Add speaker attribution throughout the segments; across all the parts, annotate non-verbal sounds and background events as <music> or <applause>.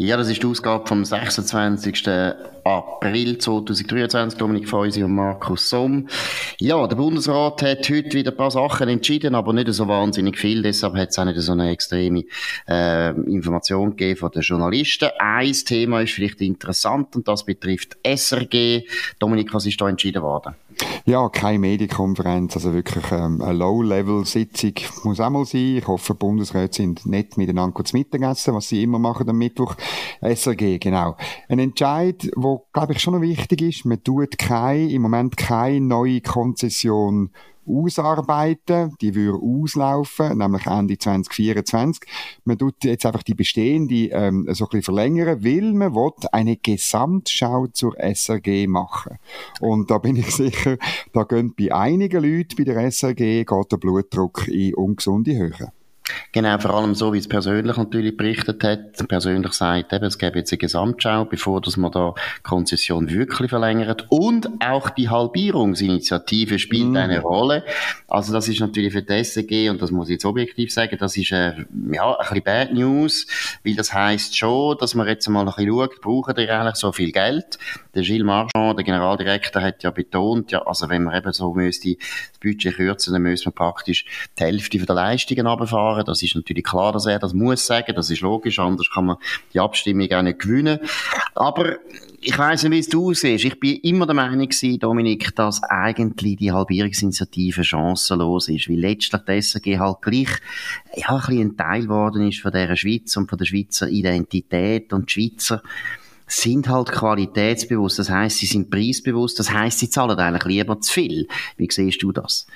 Speaker 1: Ja, das ist die Ausgabe vom 26. April 2023. Dominik Feusi und Markus Somm. Ja, der Bundesrat hat heute wieder ein paar Sachen entschieden, aber nicht so wahnsinnig viel. Deshalb hat es auch nicht so eine extreme äh, Information gegeben von den Journalisten. Ein Thema ist vielleicht interessant und das betrifft SRG. Dominik, was ist da entschieden worden?
Speaker 2: Ja, keine Medienkonferenz, also wirklich ähm, eine Low-Level-Sitzung muss auch mal sein. Ich hoffe, Bundesräte sind nett miteinander kurz Mittagessen, was sie immer machen am Mittwoch. SRG, genau. Ein Entscheid, wo glaube ich schon noch wichtig ist. Man tut keine, im Moment keine neue Konzession ausarbeiten. Die würde auslaufen, nämlich Ende 2024. Man tut jetzt einfach die bestehende ähm, so ein bisschen verlängern, weil man will eine Gesamtschau zur SRG machen. Und da bin ich <laughs> sicher, da gehen bei einigen Leuten bei der SRG geht der Blutdruck in ungesunde Höhe.
Speaker 1: Genau, vor allem so, wie es persönlich natürlich berichtet hat. Persönlich sagt eben, es gäbe jetzt eine Gesamtschau, bevor dass man da Konzession wirklich verlängert. Und auch die Halbierungsinitiative spielt mm. eine Rolle. Also das ist natürlich für die SEG, und das muss ich jetzt objektiv sagen, das ist äh, ja, ein bisschen Bad News, weil das heißt schon, dass man jetzt mal ein bisschen schaut, brauchen die eigentlich so viel Geld? Der Gilles Marchand, der Generaldirektor, hat ja betont, ja, also wenn man eben so müsste das Budget kürzen, dann müsste man praktisch die Hälfte von der Leistungen runterfahren fahren. Das ist natürlich klar, dass er das muss sagen. Das ist logisch. Anders kann man die Abstimmung auch nicht gewinnen. Aber ich weiss nicht, wie es du siehst. Ich bin immer der Meinung gewesen, Dominik, dass eigentlich die Halbierungsinitiative chancenlos ist. Weil letztlich die SRG halt gleich, ja, ein ein Teil geworden ist von dieser Schweiz und von der Schweizer Identität und die Schweizer sind halt qualitätsbewusst. Das heißt, sie sind preisbewusst. Das heißt, sie zahlen eigentlich lieber zu viel. Wie siehst du das?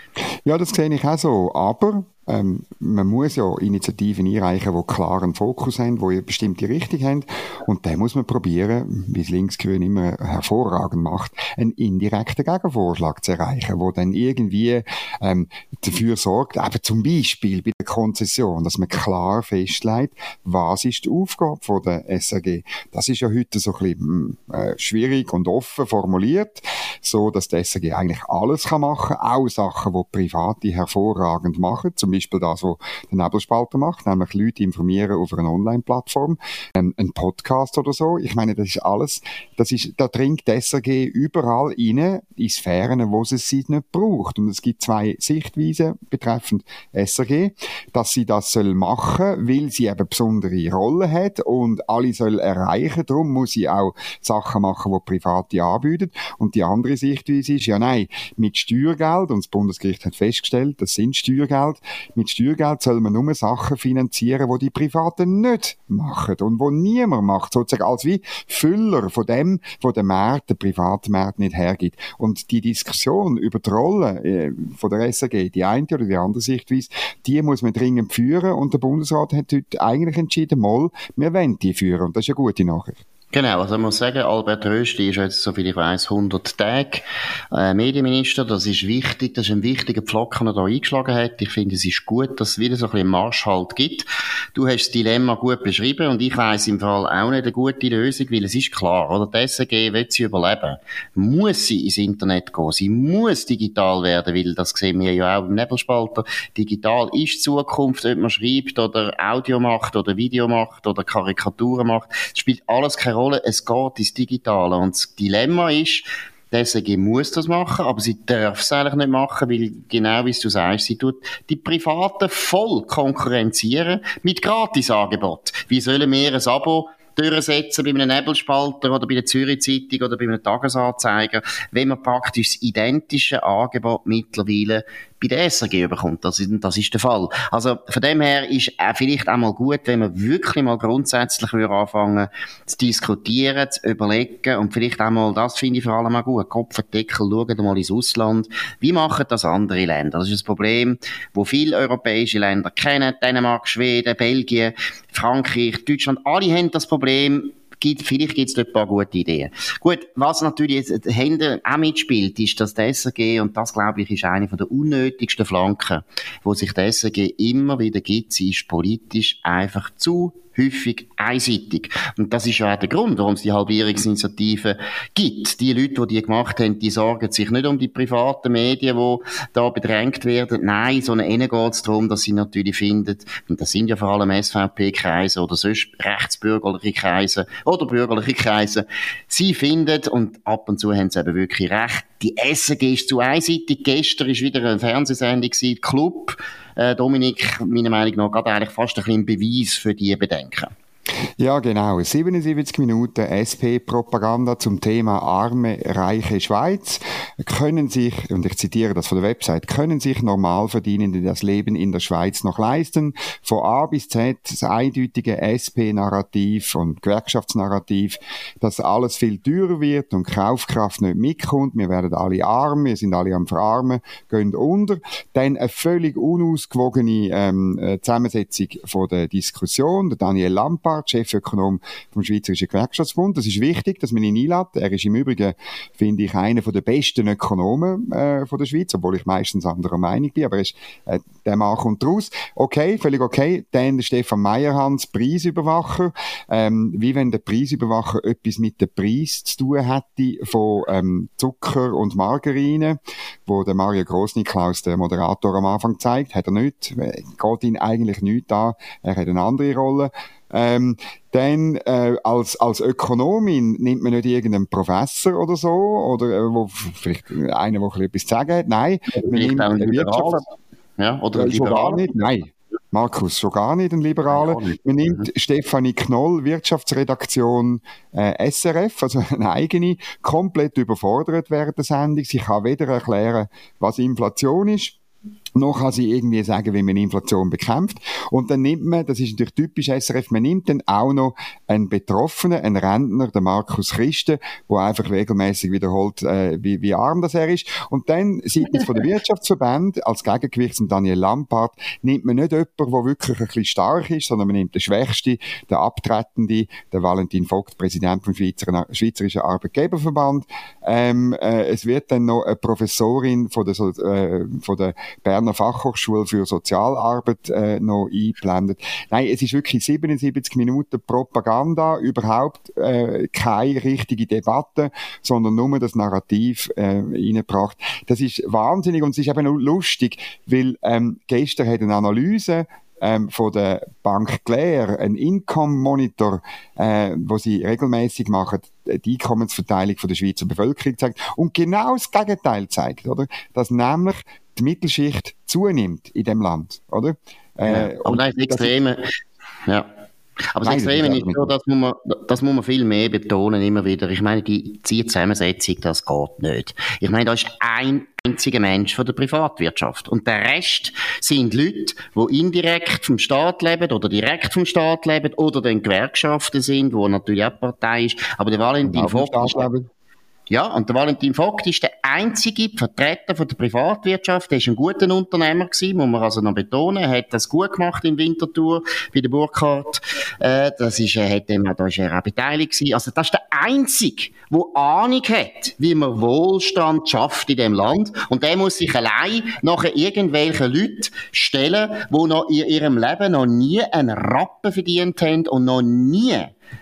Speaker 2: Ja, das sehe ich auch so. Aber ähm, man muss ja Initiativen einreichen, die klaren Fokus haben, die eine bestimmte Richtung haben. Und dann muss man probieren, wie es Linksgrün immer hervorragend macht, einen indirekten Gegenvorschlag zu erreichen, wo dann irgendwie ähm, dafür sorgt, eben zum Beispiel bei der Konzession, dass man klar festlegt, was ist die Aufgabe von der SRG. Das ist ja heute so ein bisschen hm, äh, schwierig und offen formuliert, so dass die SRG eigentlich alles kann machen, auch Sachen, die Private hervorragend machen, zum Beispiel das, was der Nebelspalter macht, nämlich Leute informieren auf einer Online-Plattform, ähm, ein Podcast oder so. Ich meine, das ist alles, das ist, da dringt SRG überall rein, in Sphären, wo sie es nicht braucht. Und es gibt zwei Sichtweisen betreffend SRG, dass sie das soll machen, weil sie eben besondere Rolle hat und alle soll erreichen. Darum muss sie auch Sachen machen, die Private anbieten. Und die andere Sichtweise ist, ja nein, mit Steuergeld, und das Bundesgericht hat festgestellt, das sind Steuergeld, mit Steuergeld soll man nur Sachen finanzieren, wo die, Privaten nicht machen und wo niemand macht, sozusagen als wie Füller von dem, wo der Markt, der Privatmarkt nicht hergibt. Und die Diskussion über die Rolle äh, von der SAG, die eine oder die andere Sichtweise, die muss man dringend führen und der Bundesrat hat heute eigentlich entschieden, mal, wir wollen die führen und das ist eine gute Nachricht.
Speaker 1: Genau, also ich muss sagen, Albert Rösti ist jetzt, soviel ich weiß, 100 Tage äh, Medienminister. Das ist wichtig, das ist ein wichtiger Pflock, den er da eingeschlagen hat. Ich finde, es ist gut, dass es wieder so ein bisschen Marschhalt gibt. Du hast das Dilemma gut beschrieben und ich weiss im Fall auch nicht eine gute Lösung, weil es ist klar, oder? Die SRG will sie überleben. Muss sie ins Internet gehen. Sie muss digital werden, weil das sehen wir ja auch im Nebelspalter. Digital ist Zukunft, ob man schreibt oder Audio macht oder Video macht oder Karikaturen macht. Es spielt alles keine Rolle. Es geht ins Digitale. Und das Dilemma ist, die SRG muss das machen, aber sie darf es eigentlich nicht machen, weil genau wie du sagst, sie tut die Privaten voll konkurrenzieren mit Gratisangeboten. Wie sollen wir ein Abo durchsetzen bei einem Nebelspalter oder bei der Zürich Zeitung oder bei einem Tagesanzeiger, wenn man praktisch das identische Angebot mittlerweile bei der SRG bekommt. Das ist, das ist der Fall. Also von dem her ist äh, vielleicht auch mal gut, wenn man wirklich mal grundsätzlich würde anfangen zu diskutieren, zu überlegen und vielleicht auch mal, das finde ich vor allem auch gut, Kopfendeckel, schauen mal ins Ausland. Wie machen das andere Länder? Das ist ein Problem, wo viele europäische Länder kennen. Dänemark, Schweden, Belgien, Frankreich, Deutschland, alle haben das Problem gibt, vielleicht gibt es dort ein paar gute Ideen. Gut, was natürlich jetzt Hände auch mitspielt, ist, dass der SRG, und das glaube ich ist eine von der unnötigsten Flanken, wo sich der SRG immer wieder gibt, sie ist politisch einfach zu häufig einseitig. Und das ist ja auch der Grund, warum es die Halbierungsinitiative gibt. Die Leute, die die gemacht haben, die sorgen sich nicht um die privaten Medien, die da bedrängt werden. Nein, sondern ihnen geht es darum, dass sie natürlich finden, und das sind ja vor allem SVP-Kreise oder sonst rechtsbürgerliche Kreise oder bürgerliche Kreise, sie finden, und ab und zu haben sie eben wirklich recht, die SG ist zu einseitig. Gestern ist wieder eine Fernsehsendung Club, Dominik, meiner Meinung nach, gerade eigentlich fast ein bisschen Beweis für die Bedenken.
Speaker 2: Ja, genau. 77 Minuten SP-Propaganda zum Thema arme, reiche Schweiz. Können sich, und ich zitiere das von der Website, können sich Normalverdienende das Leben in der Schweiz noch leisten? Von A bis Z das eindeutige SP-Narrativ und Gewerkschaftsnarrativ, dass alles viel teurer wird und Kaufkraft nicht mitkommt. Wir werden alle arm, wir sind alle am Verarmen, gehen unter. Dann eine völlig unausgewogene ähm, äh, Zusammensetzung von der Diskussion. Der Daniel Lampard Burkhardt, Chefökonom vom Schweizerischen Gewerkschaftsbund. Das ist wichtig, dass man ihn einlädt. Er ist im Übrigen, finde ich, einer der besten Ökonomen äh, von der Schweiz, obwohl ich meistens anderer Meinung bin, aber ist, äh, der Mann kommt raus. Okay, völlig okay. Dann Stefan Meyerhans, Preisüberwacher. Ähm, wie wenn der Preisüberwacher etwas mit dem Preis zu tun hätte von ähm, Zucker und Margarine, wo der Mario Grossniklaus, der Moderator, am Anfang zeigt, hat er nicht, äh, geht ihn eigentlich nicht an. Er hat eine andere Rolle. Ähm, dann äh, als, als Ökonomin nimmt man nicht irgendeinen Professor oder so, oder äh, wo vielleicht einer, der etwas zu sagen hat. Nein, man nimmt einen Wirtschafts... Ja, oder äh, schon gar nicht, nein. Markus, schon gar nicht ein Liberaler. Nein, Man nimmt mhm. Stefanie Knoll, Wirtschaftsredaktion äh, SRF, also <laughs> eine eigene, komplett überfordert während der Sendung. Sie kann weder erklären, was Inflation ist, noch kann sie irgendwie sagen, wie man Inflation bekämpft. Und dann nimmt man, das ist natürlich typisch SRF, man nimmt dann auch noch einen Betroffenen, einen Rentner, den Markus Christen, der einfach regelmäßig wiederholt, äh, wie, wie arm das er ist. Und dann seitens von der Wirtschaftsverband, als Gegengewicht zum Daniel Lampard, nimmt man nicht jemanden, der wirklich ein bisschen stark ist, sondern man nimmt den Schwächsten, den Abtretenden, den Valentin Vogt, Präsident vom Schweizer, Schweizerischen Arbeitgeberverband. Ähm, äh, es wird dann noch eine Professorin von der, äh, von der Berner Fachhochschule für Sozialarbeit äh, noch eingeblendet. Nein, es ist wirklich 77 Minuten Propaganda, überhaupt äh, keine richtige Debatte, sondern nur das Narrativ äh, reingebracht. Das ist wahnsinnig und es ist eben lustig, weil ähm, gestern hat eine Analyse ähm, von der Bank Claire, ein Income Monitor, äh, wo sie regelmäßig machen, die Einkommensverteilung von der Schweizer Bevölkerung zeigt und genau das Gegenteil zeigt, oder? Dass nämlich die Mittelschicht zunimmt in dem Land, oder?
Speaker 1: Äh, ja, aber das ist extreme, ja. Aber das Extreme ist so, das muss, man, das muss man viel mehr betonen, immer wieder. Ich meine, die Zielzusammensetzung, das geht nicht. Ich meine, da ist ein einziger Mensch von der Privatwirtschaft. Und der Rest sind Leute, die indirekt vom Staat leben oder direkt vom Staat leben oder den Gewerkschaften sind, wo natürlich auch Partei ist. Aber der Valentin Vogt ja, und der Valentin Vogt ist der einzige Vertreter von der Privatwirtschaft. Der ist ein guter Unternehmer gewesen, muss man also noch betonen. Er hat das gut gemacht in Winterthur bei der Burkhardt. Äh, das ist, er hat dem, da ist er auch beteiligt gewesen. Also das ist der einzige, der Ahnung hat, wie man Wohlstand schafft in dem Land. Und der muss sich allein nachher irgendwelche Leute stellen, die noch in ihrem Leben noch nie einen Rappen verdient haben und noch nie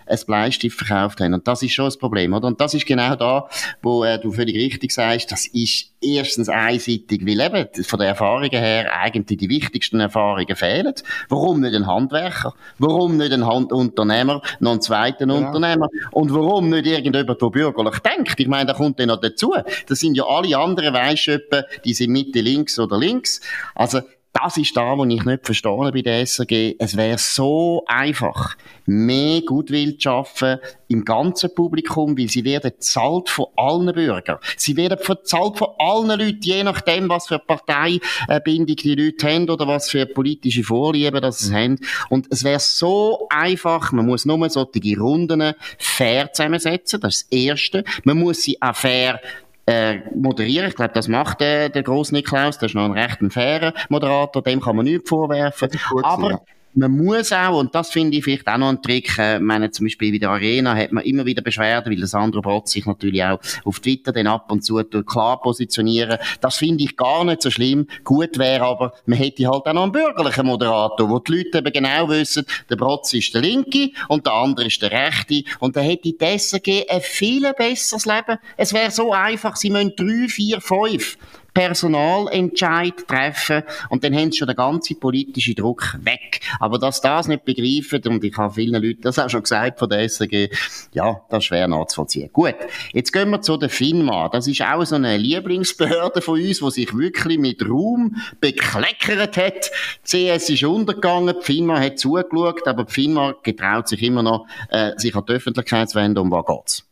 Speaker 1: ein Bleistift verkauft haben. Und das ist schon ein Problem, oder? Und das ist genau da, wo äh, du völlig richtig sagst, das ist erstens einseitig, weil eben von der Erfahrungen her eigentlich die wichtigsten Erfahrungen fehlen. Warum nicht ein Handwerker? Warum nicht ein Handunternehmer, noch einen zweiten genau. Unternehmer? Und warum nicht irgendjemand, der bürgerlich denkt? Ich meine, da kommt dann noch dazu. Das sind ja alle anderen Weisschöpfen, die sind Mitte links oder links. Also, das ist da, wo ich nicht verstehe bei der SRG. Es wäre so einfach, mehr Gutwill zu schaffen im ganzen Publikum, weil sie werden zahlt von allen Bürgern. Sie werden bezahlt von allen Leuten, je nachdem, was für Parteibindung die Leute haben oder was für politische Vorlieben das sie haben. Und es wäre so einfach, man muss nur solche Runden fair zusammensetzen, das ist das Erste. Man muss sie auch fair äh, moderieren. Ich glaube, das macht äh, der große Niklaus. Das ist noch ein recht fairer Moderator. Dem kann man nichts vorwerfen. Aber ja. Man muss auch, und das finde ich vielleicht auch noch ein Trick, äh, meine, zum Beispiel bei der Arena hat man immer wieder Beschwerden, weil der Sandro Brot sich natürlich auch auf Twitter dann ab und zu klar positionieren. Das finde ich gar nicht so schlimm. Gut wäre aber, man hätte halt auch noch einen bürgerlichen Moderator, wo die Leute eben genau wissen, der Brotz ist der Linke und der andere ist der Rechte. Und dann hätte die SRG ein viel besseres Leben. Es wäre so einfach, sie müssen drei, vier, fünf Personalentscheid treffen und dann haben sie schon den ganzen politischen Druck weg. Aber dass das nicht begreifen, und ich habe vielen Leuten das auch schon gesagt von der SRG, ja, das ist schwer nachzuvollziehen. Gut, jetzt gehen wir zu der FINMA. Das ist auch so eine Lieblingsbehörde von uns, die sich wirklich mit Ruhm bekleckert hat. Die CS ist untergegangen, die FINMA hat zugeschaut, aber die FINMA getraut sich immer noch, äh, sich an die Öffentlichkeit zu wenden. Um was geht's?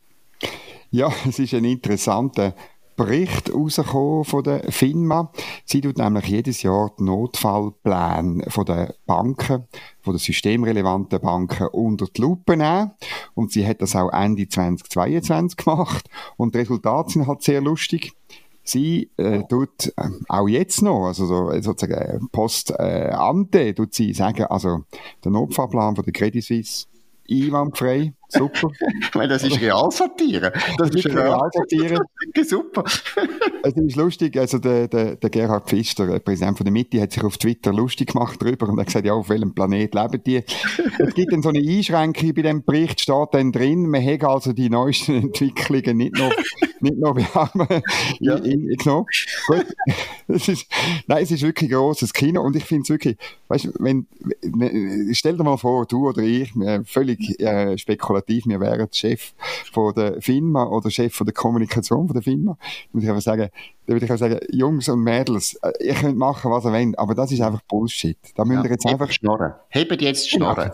Speaker 2: Ja, es ist ein interessanter Bericht rausgekommen von der FINMA. Sie tut nämlich jedes Jahr die Notfallpläne von der Banken, von den systemrelevanten Banken unter die Lupe nehmen. Und sie hat das auch Ende 2022 gemacht. Und die Resultate sind halt sehr lustig. Sie äh, tut äh, auch jetzt noch, also so, sozusagen post äh, ante, tut sie sagen, also der Notfallplan von der Credit Suisse einwandfrei. Super. <laughs>
Speaker 1: ich meine, das ist Realsatire.
Speaker 2: Das, das ist Realsatire. <laughs>
Speaker 1: Super.
Speaker 2: es ist lustig, also der, der, der Gerhard Pfister, der Präsident von der Mitte, hat sich auf Twitter lustig gemacht darüber und hat gesagt, ja, auf welchem Planet leben die? es gibt dann so eine Einschränkung bei dem Bericht, steht dann drin, man hat also die neuesten Entwicklungen nicht noch, nicht noch behangen, ja. genommen. Gut. Es ist, nein, es ist wirklich ein grosses Kino und ich finde es wirklich, weißt du, wenn, stell dir mal vor, du oder ich, völlig äh, spekulativ spekulativ, wir wären Chef von der FINMA oder Chef von der Kommunikation von der FINMA, muss ich einfach sagen, da würde ich auch sagen, Jungs und Mädels, äh, ihr könnt machen, was ihr wollt, aber das ist einfach Bullshit. Da müsst ihr jetzt einfach...
Speaker 1: Schnorren. Hebt jetzt Schnorren.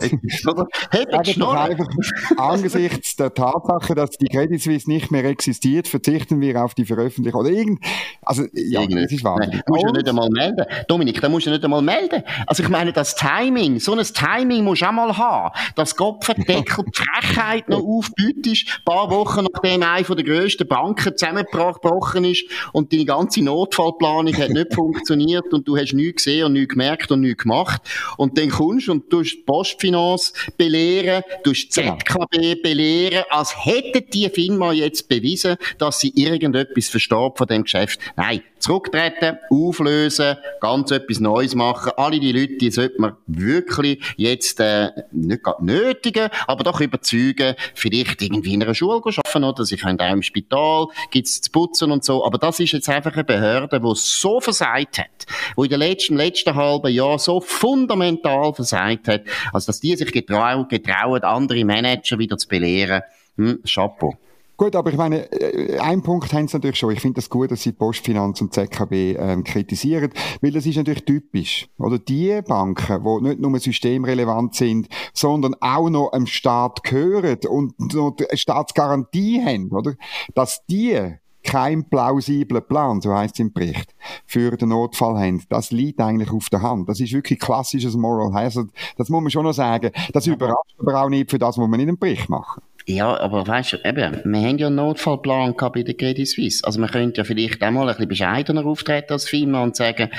Speaker 1: Hebt
Speaker 2: Schnorren. Einfach, angesichts der Tatsache, dass die Credit Suisse nicht mehr existiert, verzichten wir auf die Veröffentlichung oder irgend... Also, ja, irgend das ist wahnsinnig.
Speaker 1: Du musst ja nicht einmal melden. Dominik, da musst du nicht einmal melden. Also ich meine, das Timing, so ein Timing musst du auch mal haben. Das Kopfendeckel, <laughs> die Frechheit noch aufbietest, ein paar Wochen nachdem eine der grössten Banken zusammengebrochen ist und deine ganze Notfallplanung hat nicht <laughs> funktioniert und du hast nichts gesehen und nichts gemerkt und nichts gemacht. Und dann kommst du und du die Postfinance belehren, du die genau. ZKB belehren, als hätte die Firma jetzt bewiesen, dass sie irgendetwas versteht von dem Geschäft. Nein, zurücktreten, auflösen, ganz etwas Neues machen. Alle die Leute, die sollte man wirklich jetzt äh, nicht nötigen, aber doch überzeugen, vielleicht irgendwie in einer Schule arbeiten oder sie können auch im Spital, gibt's zu putzen und so. Aber das ist jetzt einfach eine Behörde, die so versagt hat, die in den letzten, letzten halben Jahr so fundamental versagt hat, als dass die sich getrauen, getrauen andere Manager wieder zu belehren. Hm, Chapeau.
Speaker 2: Gut, aber ich meine, äh, ein Punkt haben sie natürlich schon. Ich finde das gut, dass sie Postfinanz und ZKB ähm, kritisieren, weil das ist natürlich typisch. Oder die Banken, die nicht nur systemrelevant sind, sondern auch noch einem Staat gehören und noch eine Staatsgarantie haben, oder? Dass die kein plausibler Plan, so heißt es im Bericht, für den Notfall haben. Das liegt eigentlich auf der Hand. Das ist wirklich klassisches Moral Hazard. Das muss man schon noch sagen. Das überrascht aber auch nicht für das, was man in einem Bericht machen.
Speaker 1: Ja, aber weißt du, eben, wir haben ja einen Notfallplan bei der Credit Suisse. Also man könnte ja vielleicht auch mal ein bisschen bescheidener auftreten als Firma und sagen,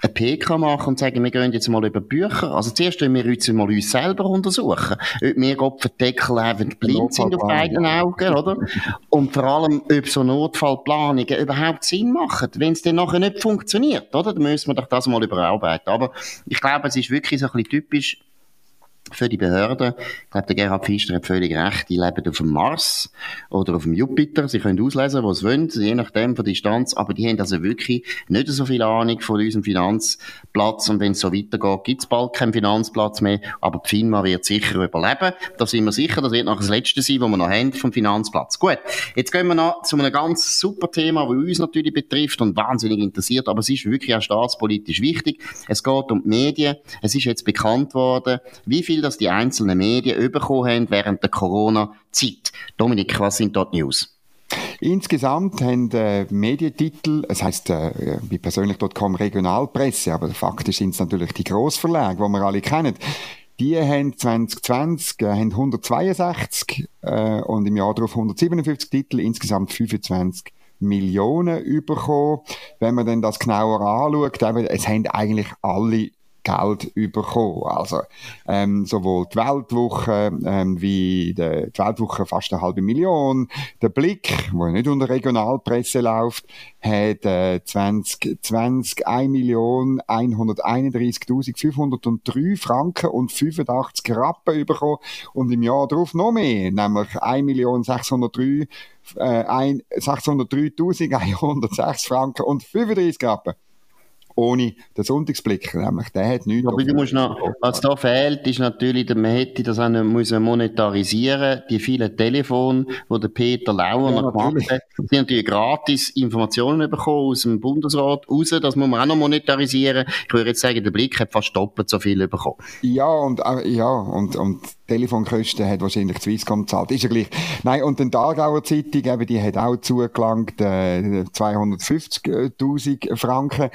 Speaker 1: ein PK machen und sagen, wir gehen jetzt mal über Bücher. Also zuerst müssen wir uns mal uns selber untersuchen. Ob wir Kopfendeckel einfach blind sind auf beiden Augen, oder? Und vor allem, ob so Notfallplanungen überhaupt Sinn machen. Wenn es dann nachher nicht funktioniert, oder? Dann müssen wir doch das mal überarbeiten. Aber ich glaube, es ist wirklich so ein bisschen typisch für die Behörden. Ich glaube, der Gerhard Pfister hat völlig recht. Die leben auf dem Mars oder auf dem Jupiter. Sie können auslesen, was sie wollen, je nachdem von Distanz. Aber die haben also wirklich nicht so viel Ahnung von unserem Finanzplatz. Und wenn es so weitergeht, gibt es bald keinen Finanzplatz mehr. Aber die FINMA wird sicher überleben. Da sind wir sicher. Das wird noch das Letzte sein, was wir noch haben vom Finanzplatz. Gut. Jetzt gehen wir noch zu einem ganz super Thema, das uns natürlich betrifft und wahnsinnig interessiert. Aber es ist wirklich auch staatspolitisch wichtig. Es geht um die Medien. Es ist jetzt bekannt worden, wie viel viel, dass die einzelnen Medien bekommen haben während der Corona-Zeit. Dominik, was sind dort News?
Speaker 2: Insgesamt haben äh, Medientitel, es heißt äh, wie persönlich.com Regionalpresse, aber faktisch sind es natürlich die Grossverlage, die wir alle kennen. Die haben 2020 äh, haben 162 äh, und im Jahr darauf 157 Titel, insgesamt 25 Millionen bekommen. Wenn man dann das genauer anschaut, es haben eigentlich alle Geld bekommen. Also ähm, sowohl die Weltwoche ähm, wie die, die Weltwoche fast eine halbe Million, der Blick, wo nicht unter Regionalpresse läuft, hat äh, 2020 1.131.503 Franken und 85 Rappen bekommen und im Jahr darauf noch mehr, nämlich 1.603 äh, 603.106 Franken und 35 Rappen ohne den Sonntagsblick, nämlich der hat nichts.
Speaker 1: Aber du musst noch, was da fehlt, ist natürlich, man hätte das auch müssen monetarisieren die vielen Telefone, die der Peter Lauer ja, gemacht hat, die haben natürlich gratis Informationen bekommen aus dem Bundesrat raus, das muss man auch noch monetarisieren. Ich würde jetzt sagen, der Blick hat fast doppelt so viel bekommen.
Speaker 2: Ja, und, äh, ja, und, und Telefonkosten hat wahrscheinlich Swisscom gezahlt. Ist ja gleich. Nein, und den Aargauer Zeitung, eben, die hat auch zugelangt, äh, 250.000 Franken.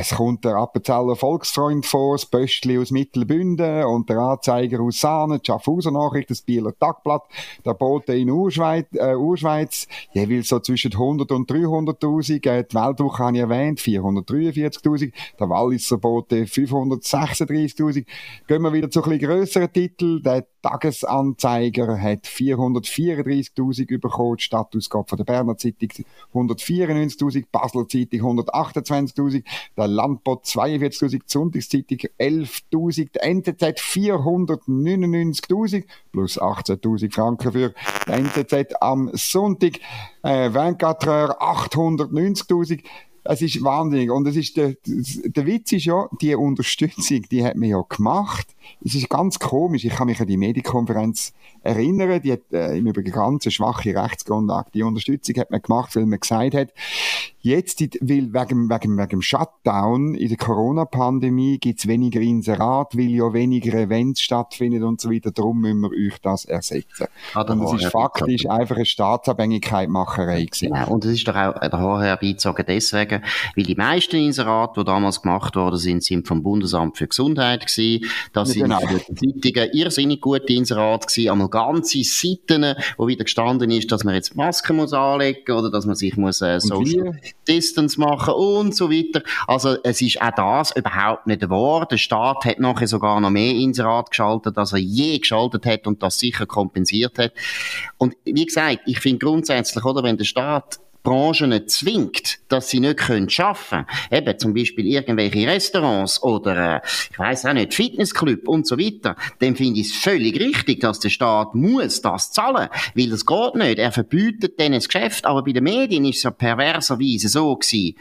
Speaker 2: Es kommt der Appenzeller Volksfreund vor, das Böstli aus Mittelbünden und der Anzeiger aus Sahne, die Schaffhauser Nachricht, das Bieler Tagblatt, der Bote in Urschweiz, äh, Urschweiz jeweils so zwischen 100 und 300.000. Äh, die Weltwoche habe ich erwähnt, 443.000. Der Walliser Bote 536.000. Gehen wir wieder zu ein bisschen grösseren Titeln. Tagesanzeiger hat 434.000 bekommen, die Stadtausgabe der Berner Zeitung 194.000, Basler Zeitung 128.000, der Landbot 42.000, die Sonntagszeitung 11.000, die NZZ 499.000 plus 18.000 Franken für die NZZ am Sonntag, äh, 24 890.000 es ist wahnsinnig. Und es ist der, der Witz ist ja, die Unterstützung, die hat man ja gemacht. Es ist ganz komisch. Ich kann mich an die Medienkonferenz erinnern. Die hat äh, im Übrigen ganz eine schwache Rechtsgrundlage. Die Unterstützung hat man gemacht, weil man gesagt hat, jetzt, weil wegen, wegen, wegen dem Shutdown in der Corona-Pandemie gibt's weniger Inserat, weil ja weniger Events stattfinden und so weiter. Darum müssen wir euch das ersetzen. Ah, und das ist faktisch einfach eine Staatsabhängigkeitmacherei gewesen.
Speaker 1: Genau. Und es ist doch auch der Horror herbeizogen deswegen, weil die meisten Inserate, die damals gemacht worden sind, sind vom Bundesamt für Gesundheit gewesen. Das ja, genau. sind Zeitungen irrsinnig gute Inserate gewesen. Einmal ganze Seiten, wo wieder gestanden ist, dass man jetzt Masken muss anlegen oder dass man sich muss äh, Social Distance machen und so weiter. Also es ist auch das überhaupt nicht wahr. Der Staat hat nachher sogar noch mehr Inserat geschaltet, als er je geschaltet hat und das sicher kompensiert hat. Und wie gesagt, ich finde grundsätzlich, oder, wenn der Staat Branchen zwingt, dass sie nicht können schaffen, eben zum Beispiel irgendwelche Restaurants oder äh, ich weiß auch nicht Fitnessclub und so weiter, dann finde ich es völlig richtig, dass der Staat muss das zahlen, weil das geht nicht. Er verbietet denen das Geschäft, aber bei den Medien ist es ja perverserweise so gewesen,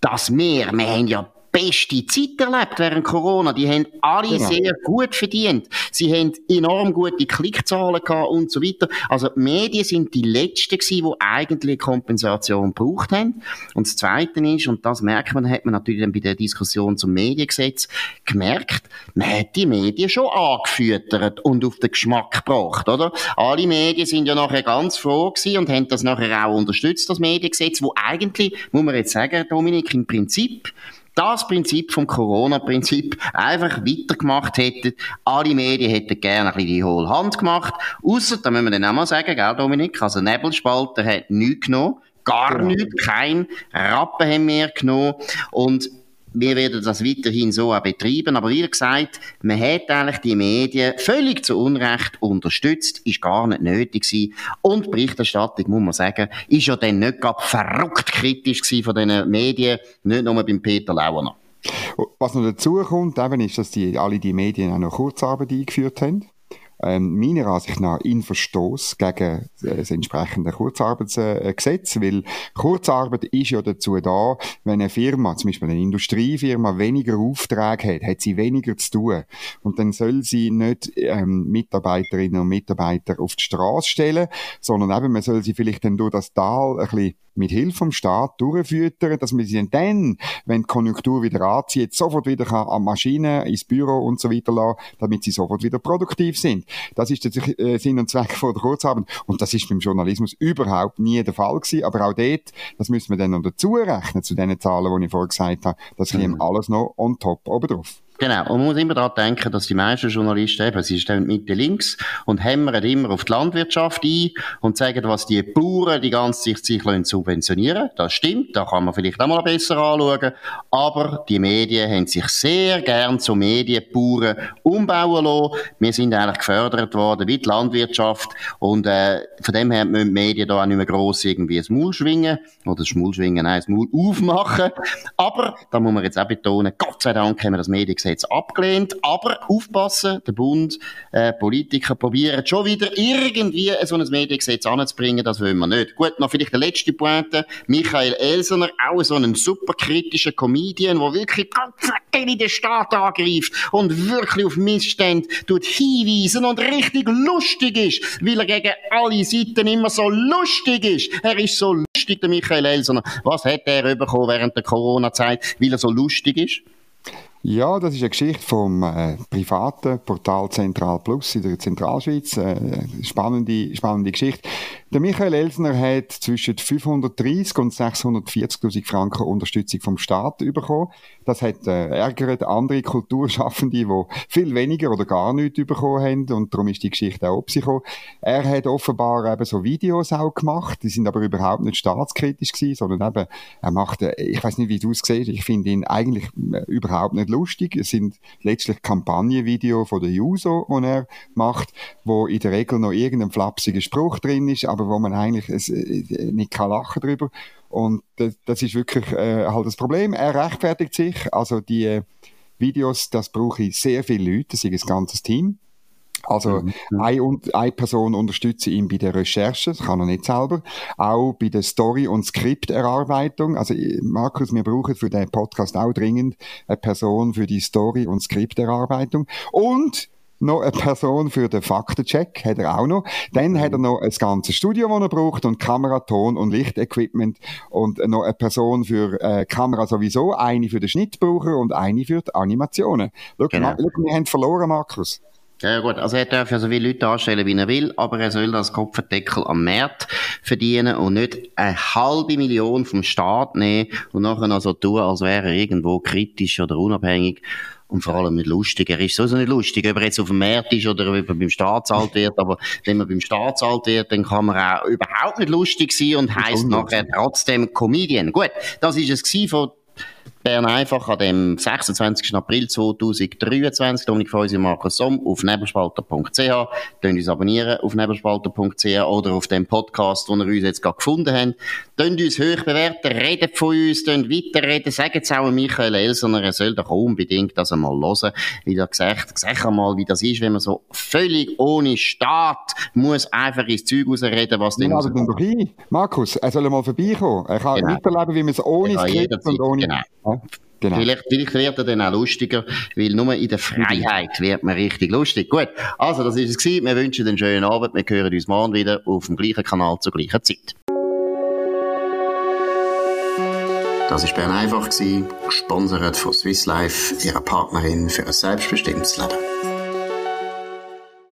Speaker 1: dass wir, wir haben ja beste Zeit erlebt während Corona. Die haben alle genau. sehr gut verdient. Sie haben enorm gute Klickzahlen gehabt und so weiter. Also die Medien sind die letzten gewesen, die eigentlich Kompensation gebraucht haben. Und das Zweite ist, und das merkt man, hat man natürlich dann bei der Diskussion zum Mediengesetz gemerkt, man hat die Medien schon angefüttert und auf den Geschmack gebracht, oder? Alle Medien sind ja nachher ganz froh gewesen und haben das nachher auch unterstützt, das Mediengesetz, wo eigentlich, muss man jetzt sagen, Dominik, im Prinzip das Prinzip vom Corona-Prinzip einfach weitergemacht hätten. Alle Medien hätten gerne ein bisschen die hohle Hand gemacht. Ausser, da müssen wir dann auch mal sagen, gell, Dominik? Also Nebelspalter hat nichts genommen. Gar genau. nichts. Kein Rappen haben wir genommen. Und wir werden das weiterhin so auch betreiben. Aber wie gesagt, man hat eigentlich die Medien völlig zu Unrecht unterstützt, ist gar nicht nötig gewesen. Und die Berichterstattung, muss man sagen, ist ja dann nicht gerade verrückt kritisch gewesen von diesen Medien, nicht nur beim Peter Lauerner.
Speaker 2: Was noch dazu kommt, eben ist, dass die, alle die Medien auch noch Kurzarbeit eingeführt haben ähm, meiner Ansicht nach in Verstoß gegen äh, das entsprechende Kurzarbeitsgesetz, weil Kurzarbeit ist ja dazu da, wenn eine Firma, zum Beispiel eine Industriefirma, weniger Aufträge hat, hat sie weniger zu tun. Und dann soll sie nicht ähm, Mitarbeiterinnen und Mitarbeiter auf die Straße stellen, sondern eben, man soll sie vielleicht dann durch das Tal ein bisschen mit Hilfe vom Staat durchfüttern, dass man sie dann, wenn die Konjunktur wieder anzieht, sofort wieder an Maschinen, ins Büro und so weiter lassen, damit sie sofort wieder produktiv sind. Das ist der äh, Sinn und Zweck von der Kurzarbeit. Und das ist beim Journalismus überhaupt nie der Fall gewesen. Aber auch dort, das müssen wir dann noch dazu rechnen, zu den Zahlen, die ich vorher gesagt habe, das käme mhm. alles noch on top oben drauf.
Speaker 1: Genau. Und man muss immer daran denken, dass die meisten Journalisten eben, sie stehen Mitte links und hämmern immer auf die Landwirtschaft ein und sagen, was die Bauern die ganze Zeit sich subventionieren Das stimmt. Da kann man vielleicht auch mal besser anschauen. Aber die Medien haben sich sehr gern zu Medienbauern umbauen lassen. Wir sind eigentlich gefördert worden wie die Landwirtschaft. Und, äh, von dem her müssen die Medien da auch nicht mehr gross irgendwie das Maul schwingen. Oder das Maul schwingen, nein, das Maul aufmachen. Aber, da muss man jetzt auch betonen, Gott sei Dank haben wir das Gesetz abgelehnt. Aber aufpassen, der Bund, äh, Politiker probieren schon wieder irgendwie so ein Mediengesetz anzubringen, das wollen wir nicht. Gut, noch vielleicht der letzte Pointe. Michael Elsener, auch so ein super kritischer Comedian, der wirklich ganz in den Staat angreift und wirklich auf Missstände hinweisen und richtig lustig ist, weil er gegen alle Seiten immer so lustig ist. Er ist so lustig, der Michael Elsener. Was hat er bekommen während der Corona-Zeit, weil er so lustig ist?
Speaker 2: Ja, das ist eine Geschichte vom äh, privaten Portal Zentral Plus in der Zentralschweiz. Äh, spannende, spannende Geschichte. Der Michael Elsner hat zwischen 530 und 640.000 Franken Unterstützung vom Staat bekommen. Das hat äh, ärgert andere Kulturschaffende, die viel weniger oder gar nichts bekommen haben und darum ist die Geschichte auch gekommen. Er hat offenbar eben so Videos auch gemacht, die sind aber überhaupt nicht staatskritisch gewesen, sondern eben, er macht, äh, ich weiß nicht, wie du es siehst, ich finde ihn eigentlich äh, überhaupt nicht lustig. Es sind letztlich Kampagnenvideos von der Juso, die er macht, wo in der Regel noch irgendein flapsiger Spruch drin ist, aber wo man eigentlich äh, nicht kann lachen drüber. Und das, das ist wirklich äh, halt das Problem. Er rechtfertigt sich. Also die äh, Videos, das brauche ich sehr viele Leute, das ist ein ganzes Team. Also mhm. eine, eine Person unterstütze ihn bei der Recherche, das kann er nicht selber, auch bei der Story- und Skripterarbeitung. Also Markus, wir brauchen für den Podcast auch dringend eine Person für die Story- und Skripterarbeitung. Und noch eine Person für den Faktencheck, hat er auch noch. Dann hat er noch ein ganzes Studio, das er braucht, und Kamera, Ton und Lichtequipment. Und noch eine Person für äh, Kamera sowieso, eine für den Schnittbraucher und eine für die Animationen. Schau, genau. schau, wir haben verloren, Markus.
Speaker 1: Ja gut, also er darf ja so viele Leute anstellen, wie er will, aber er soll das Kopfendeckel am Markt verdienen und nicht eine halbe Million vom Staat nehmen und nachher noch so tun, als wäre er irgendwo kritisch oder unabhängig und vor allem nicht lustig. Er ist sowieso nicht lustig, ob er jetzt auf dem Markt ist oder ob er beim Staatshalt wird. Aber wenn man beim Staatshalt wird, dann kann man auch überhaupt nicht lustig sein und heisst nachher trotzdem Comedian. Gut, das ist es von Bern einfach an dem 26. April 2023. Dominik Feusi und Markus Somm auf nebelspalter.ch. Könnt uns abonnieren auf nebelspalter.ch oder auf dem Podcast, den ihr uns jetzt gerade gefunden habt. Könnt uns hoch bewerten, redet von uns, könnt weiterreden, sagt es auch Michael Elsener, er soll doch unbedingt das einmal hören. Wie er gesagt, sag einmal, wie das ist, wenn man so völlig ohne Staat muss einfach ins Zeug rausreden, was
Speaker 2: denn... Ja, Markus, er soll mal vorbeikommen. Er kann genau. miterleben, wie man es ohne Skript und ohne... Genau.
Speaker 1: Genau. Vielleicht, vielleicht wird er dann auch lustiger, weil nur in der Freiheit wird man richtig lustig. Gut, also das ist es gewesen. Wir wünschen einen schönen Abend. Wir hören uns morgen wieder auf dem gleichen Kanal zur gleichen Zeit. Das war Bern einfach, gesponsert von Swiss Life, ihrer Partnerin für ein selbstbestimmtes Leben.